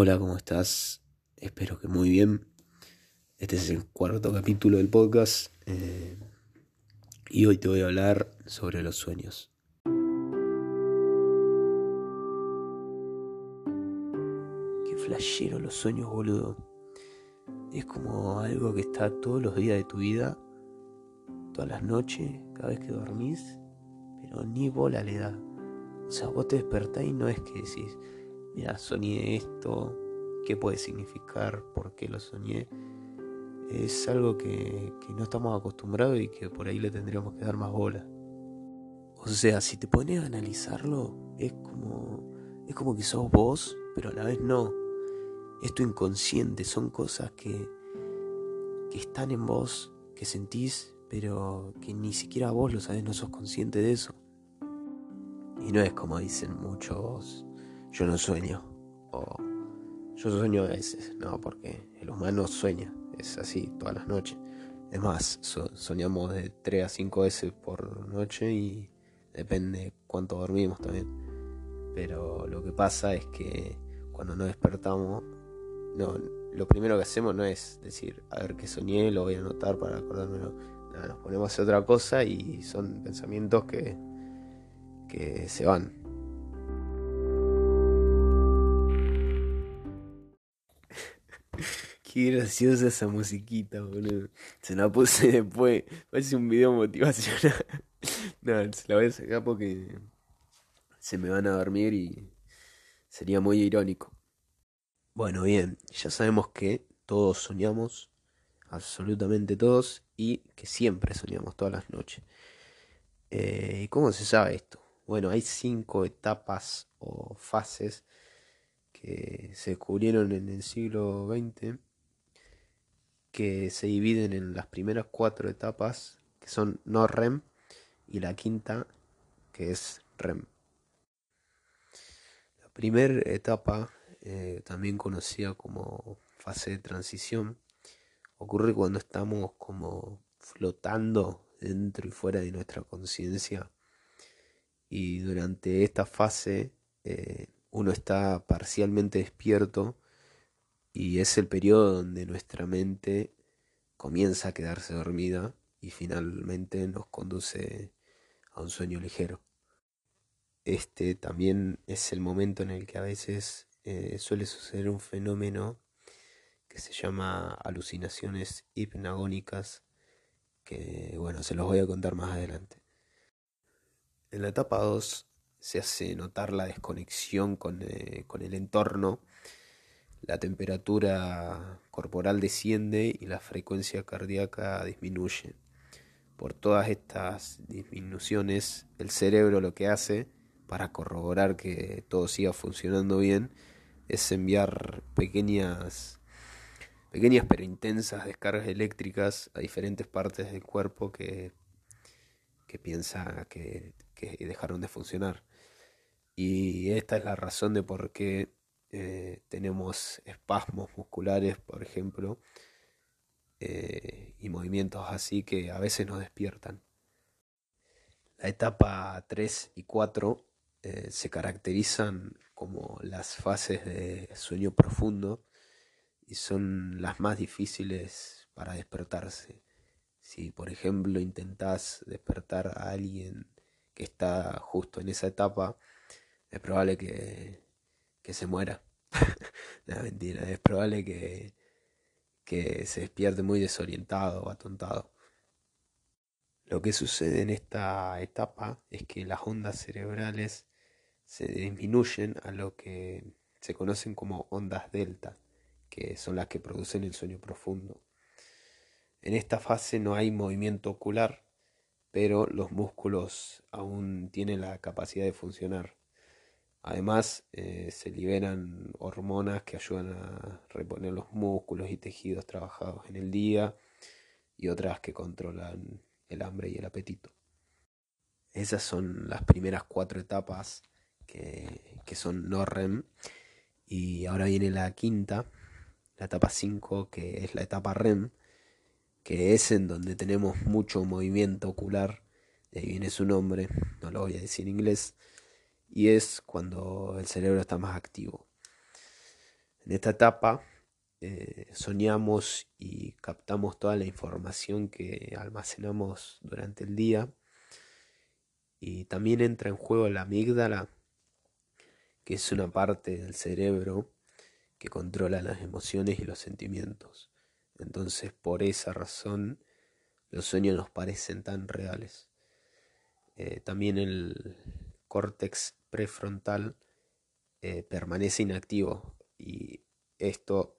Hola, ¿cómo estás? Espero que muy bien. Este es el cuarto capítulo del podcast eh, y hoy te voy a hablar sobre los sueños. Qué flashero los sueños, boludo. Es como algo que está todos los días de tu vida, todas las noches, cada vez que dormís, pero ni bola le da. O sea, vos te despertás y no es que decís, mira, soñé esto, qué puede significar, por qué lo soñé. Es algo que, que no estamos acostumbrados y que por ahí le tendríamos que dar más bola. O sea, si te pones a analizarlo, es como, es como que sos vos, pero a la vez no. Es tu inconsciente, son cosas que, que están en vos, que sentís, pero que ni siquiera vos lo sabés, no sos consciente de eso. Y no es como dicen muchos, yo no sueño, o yo sueño a veces, no, porque el humano sueña, es así todas las noches. Es más, soñamos de 3 a 5 veces por noche y depende cuánto dormimos también. Pero lo que pasa es que cuando nos despertamos, no, lo primero que hacemos no es decir, a ver qué soñé, lo voy a anotar para acordármelo. nos ponemos a hacer otra cosa y son pensamientos que, que se van. Qué graciosa esa musiquita, boludo. Se la puse después. Parece un video motivacional. no, se la voy a sacar porque se me van a dormir y sería muy irónico. Bueno, bien, ya sabemos que todos soñamos, absolutamente todos, y que siempre soñamos todas las noches. Eh, ¿Y cómo se sabe esto? Bueno, hay cinco etapas o fases que se descubrieron en el siglo XX que se dividen en las primeras cuatro etapas que son no REM y la quinta que es REM. La primera etapa, eh, también conocida como fase de transición, ocurre cuando estamos como flotando dentro y fuera de nuestra conciencia y durante esta fase eh, uno está parcialmente despierto y es el periodo donde nuestra mente comienza a quedarse dormida y finalmente nos conduce a un sueño ligero. Este también es el momento en el que a veces eh, suele suceder un fenómeno que se llama alucinaciones hipnagónicas, que bueno, se los voy a contar más adelante. En la etapa 2 se hace notar la desconexión con, eh, con, el entorno, la temperatura corporal desciende y la frecuencia cardíaca disminuye. Por todas estas disminuciones, el cerebro lo que hace para corroborar que todo siga funcionando bien es enviar pequeñas pequeñas pero intensas descargas eléctricas a diferentes partes del cuerpo que, que piensa que que dejaron de funcionar. Y esta es la razón de por qué eh, tenemos espasmos musculares, por ejemplo, eh, y movimientos así que a veces nos despiertan. La etapa 3 y 4 eh, se caracterizan como las fases de sueño profundo y son las más difíciles para despertarse. Si por ejemplo intentás despertar a alguien que está justo en esa etapa, es probable que, que se muera. no, mentira, es probable que, que se despierte muy desorientado o atontado. Lo que sucede en esta etapa es que las ondas cerebrales se disminuyen a lo que se conocen como ondas delta, que son las que producen el sueño profundo. En esta fase no hay movimiento ocular, pero los músculos aún tienen la capacidad de funcionar. Además, eh, se liberan hormonas que ayudan a reponer los músculos y tejidos trabajados en el día y otras que controlan el hambre y el apetito. Esas son las primeras cuatro etapas que, que son no REM. Y ahora viene la quinta, la etapa 5, que es la etapa REM, que es en donde tenemos mucho movimiento ocular, de ahí viene su nombre, no lo voy a decir en inglés, y es cuando el cerebro está más activo. En esta etapa eh, soñamos y captamos toda la información que almacenamos durante el día y también entra en juego la amígdala, que es una parte del cerebro que controla las emociones y los sentimientos. Entonces, por esa razón, los sueños nos parecen tan reales. Eh, también el córtex prefrontal eh, permanece inactivo y esto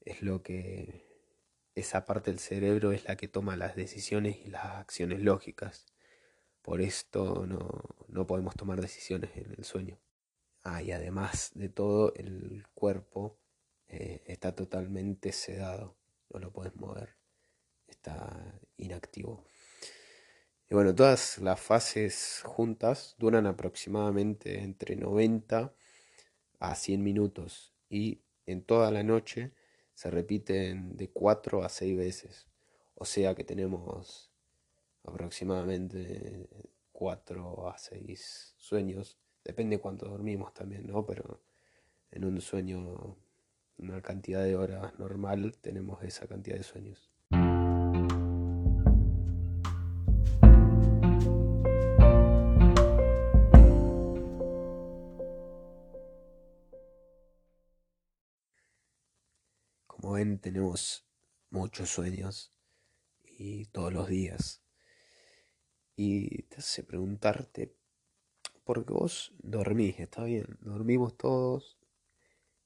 es lo que esa parte del cerebro es la que toma las decisiones y las acciones lógicas. Por esto no, podemos tomar decisiones en el sueño. Ah, y además de todo, el cuerpo eh, está totalmente sedado, no lo puedes mover, está inactivo. Y bueno, todas las fases juntas duran aproximadamente entre 90 a 100 minutos y en toda la noche se repiten de 4 a 6 veces. O sea que tenemos aproximadamente 4 a 6 sueños. Depende cuánto dormimos también, ¿no? Pero en un sueño, una cantidad de horas normal, tenemos esa cantidad de sueños. Como ven, tenemos muchos sueños y todos los días. Y te hace preguntarte, porque vos dormís, está bien, dormimos todos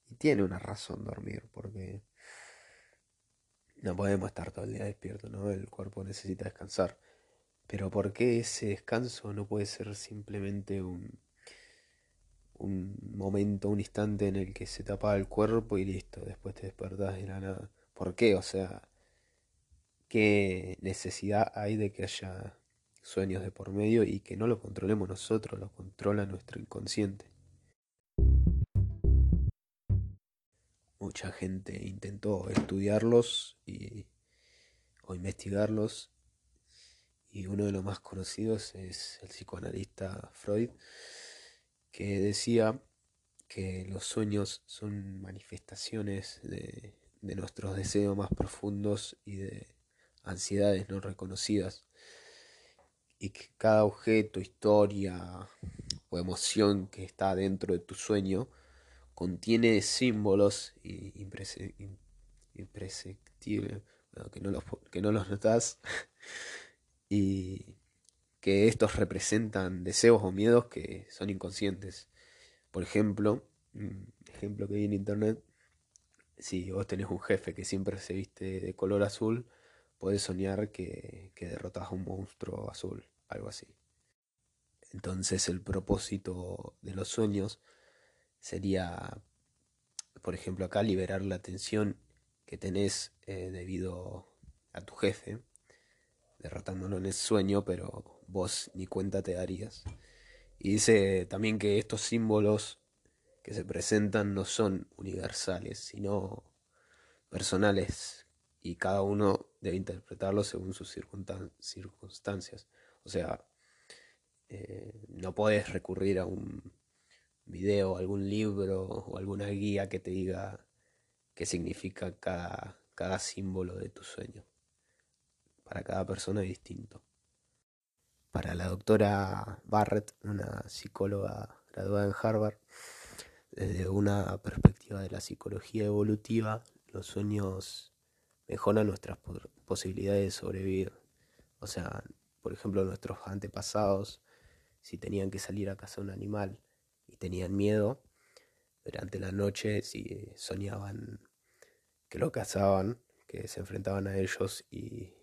y tiene una razón dormir, porque no podemos estar todo el día despiertos, ¿no? El cuerpo necesita descansar. Pero ¿por qué ese descanso no puede ser simplemente un, un momento, un instante en el que se tapa el cuerpo y listo, después te despertás de la nada? ¿Por qué? O sea, ¿qué necesidad hay de que haya sueños de por medio y que no lo controlemos nosotros, lo controla nuestro inconsciente. Mucha gente intentó estudiarlos y, o investigarlos. Y uno de los más conocidos es el psicoanalista Freud, que decía que los sueños son manifestaciones de, de nuestros deseos más profundos y de ansiedades no reconocidas. Y que cada objeto, historia o emoción que está dentro de tu sueño contiene símbolos imprescindibles que, no los, que no los notas y que estos representan deseos o miedos que son inconscientes. Por ejemplo, ejemplo que vi en internet, si vos tenés un jefe que siempre se viste de color azul, puedes soñar que, que derrotas a un monstruo azul, algo así. Entonces el propósito de los sueños sería, por ejemplo, acá liberar la tensión que tenés eh, debido a tu jefe, derrotándolo en el sueño, pero vos ni cuenta te darías. Y dice también que estos símbolos que se presentan no son universales, sino personales y cada uno debe interpretarlo según sus circunstancias. O sea, eh, no puedes recurrir a un video, algún libro o alguna guía que te diga qué significa cada, símbolo de tu sueño. Para cada persona es distinto. Para la doctora Barrett, una psicóloga graduada en Harvard, desde una perspectiva de la psicología evolutiva, los sueños mejoran nuestras posibilidades de sobrevivir. O sea, por ejemplo, nuestros antepasados, si tenían que salir a cazar un animal y tenían miedo, durante la noche si soñaban que lo cazaban, que se enfrentaban a ellos y,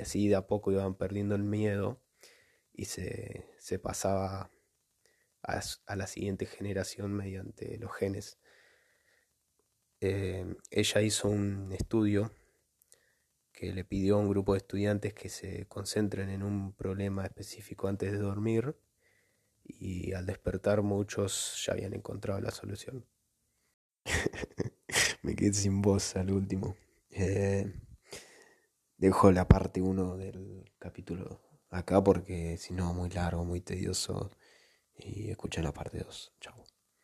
así de a poco iban perdiendo el miedo y se, pasaba a, la siguiente generación mediante los genes. Eh, ella hizo un estudio que le pidió a un grupo de estudiantes que se concentren en un problema específico antes de dormir y al despertar muchos ya habían encontrado la solución. Me quedé sin voz al último. Eh, dejo la parte 1 del capítulo acá porque si no muy largo, muy tedioso y escuchan la parte 2. Chao.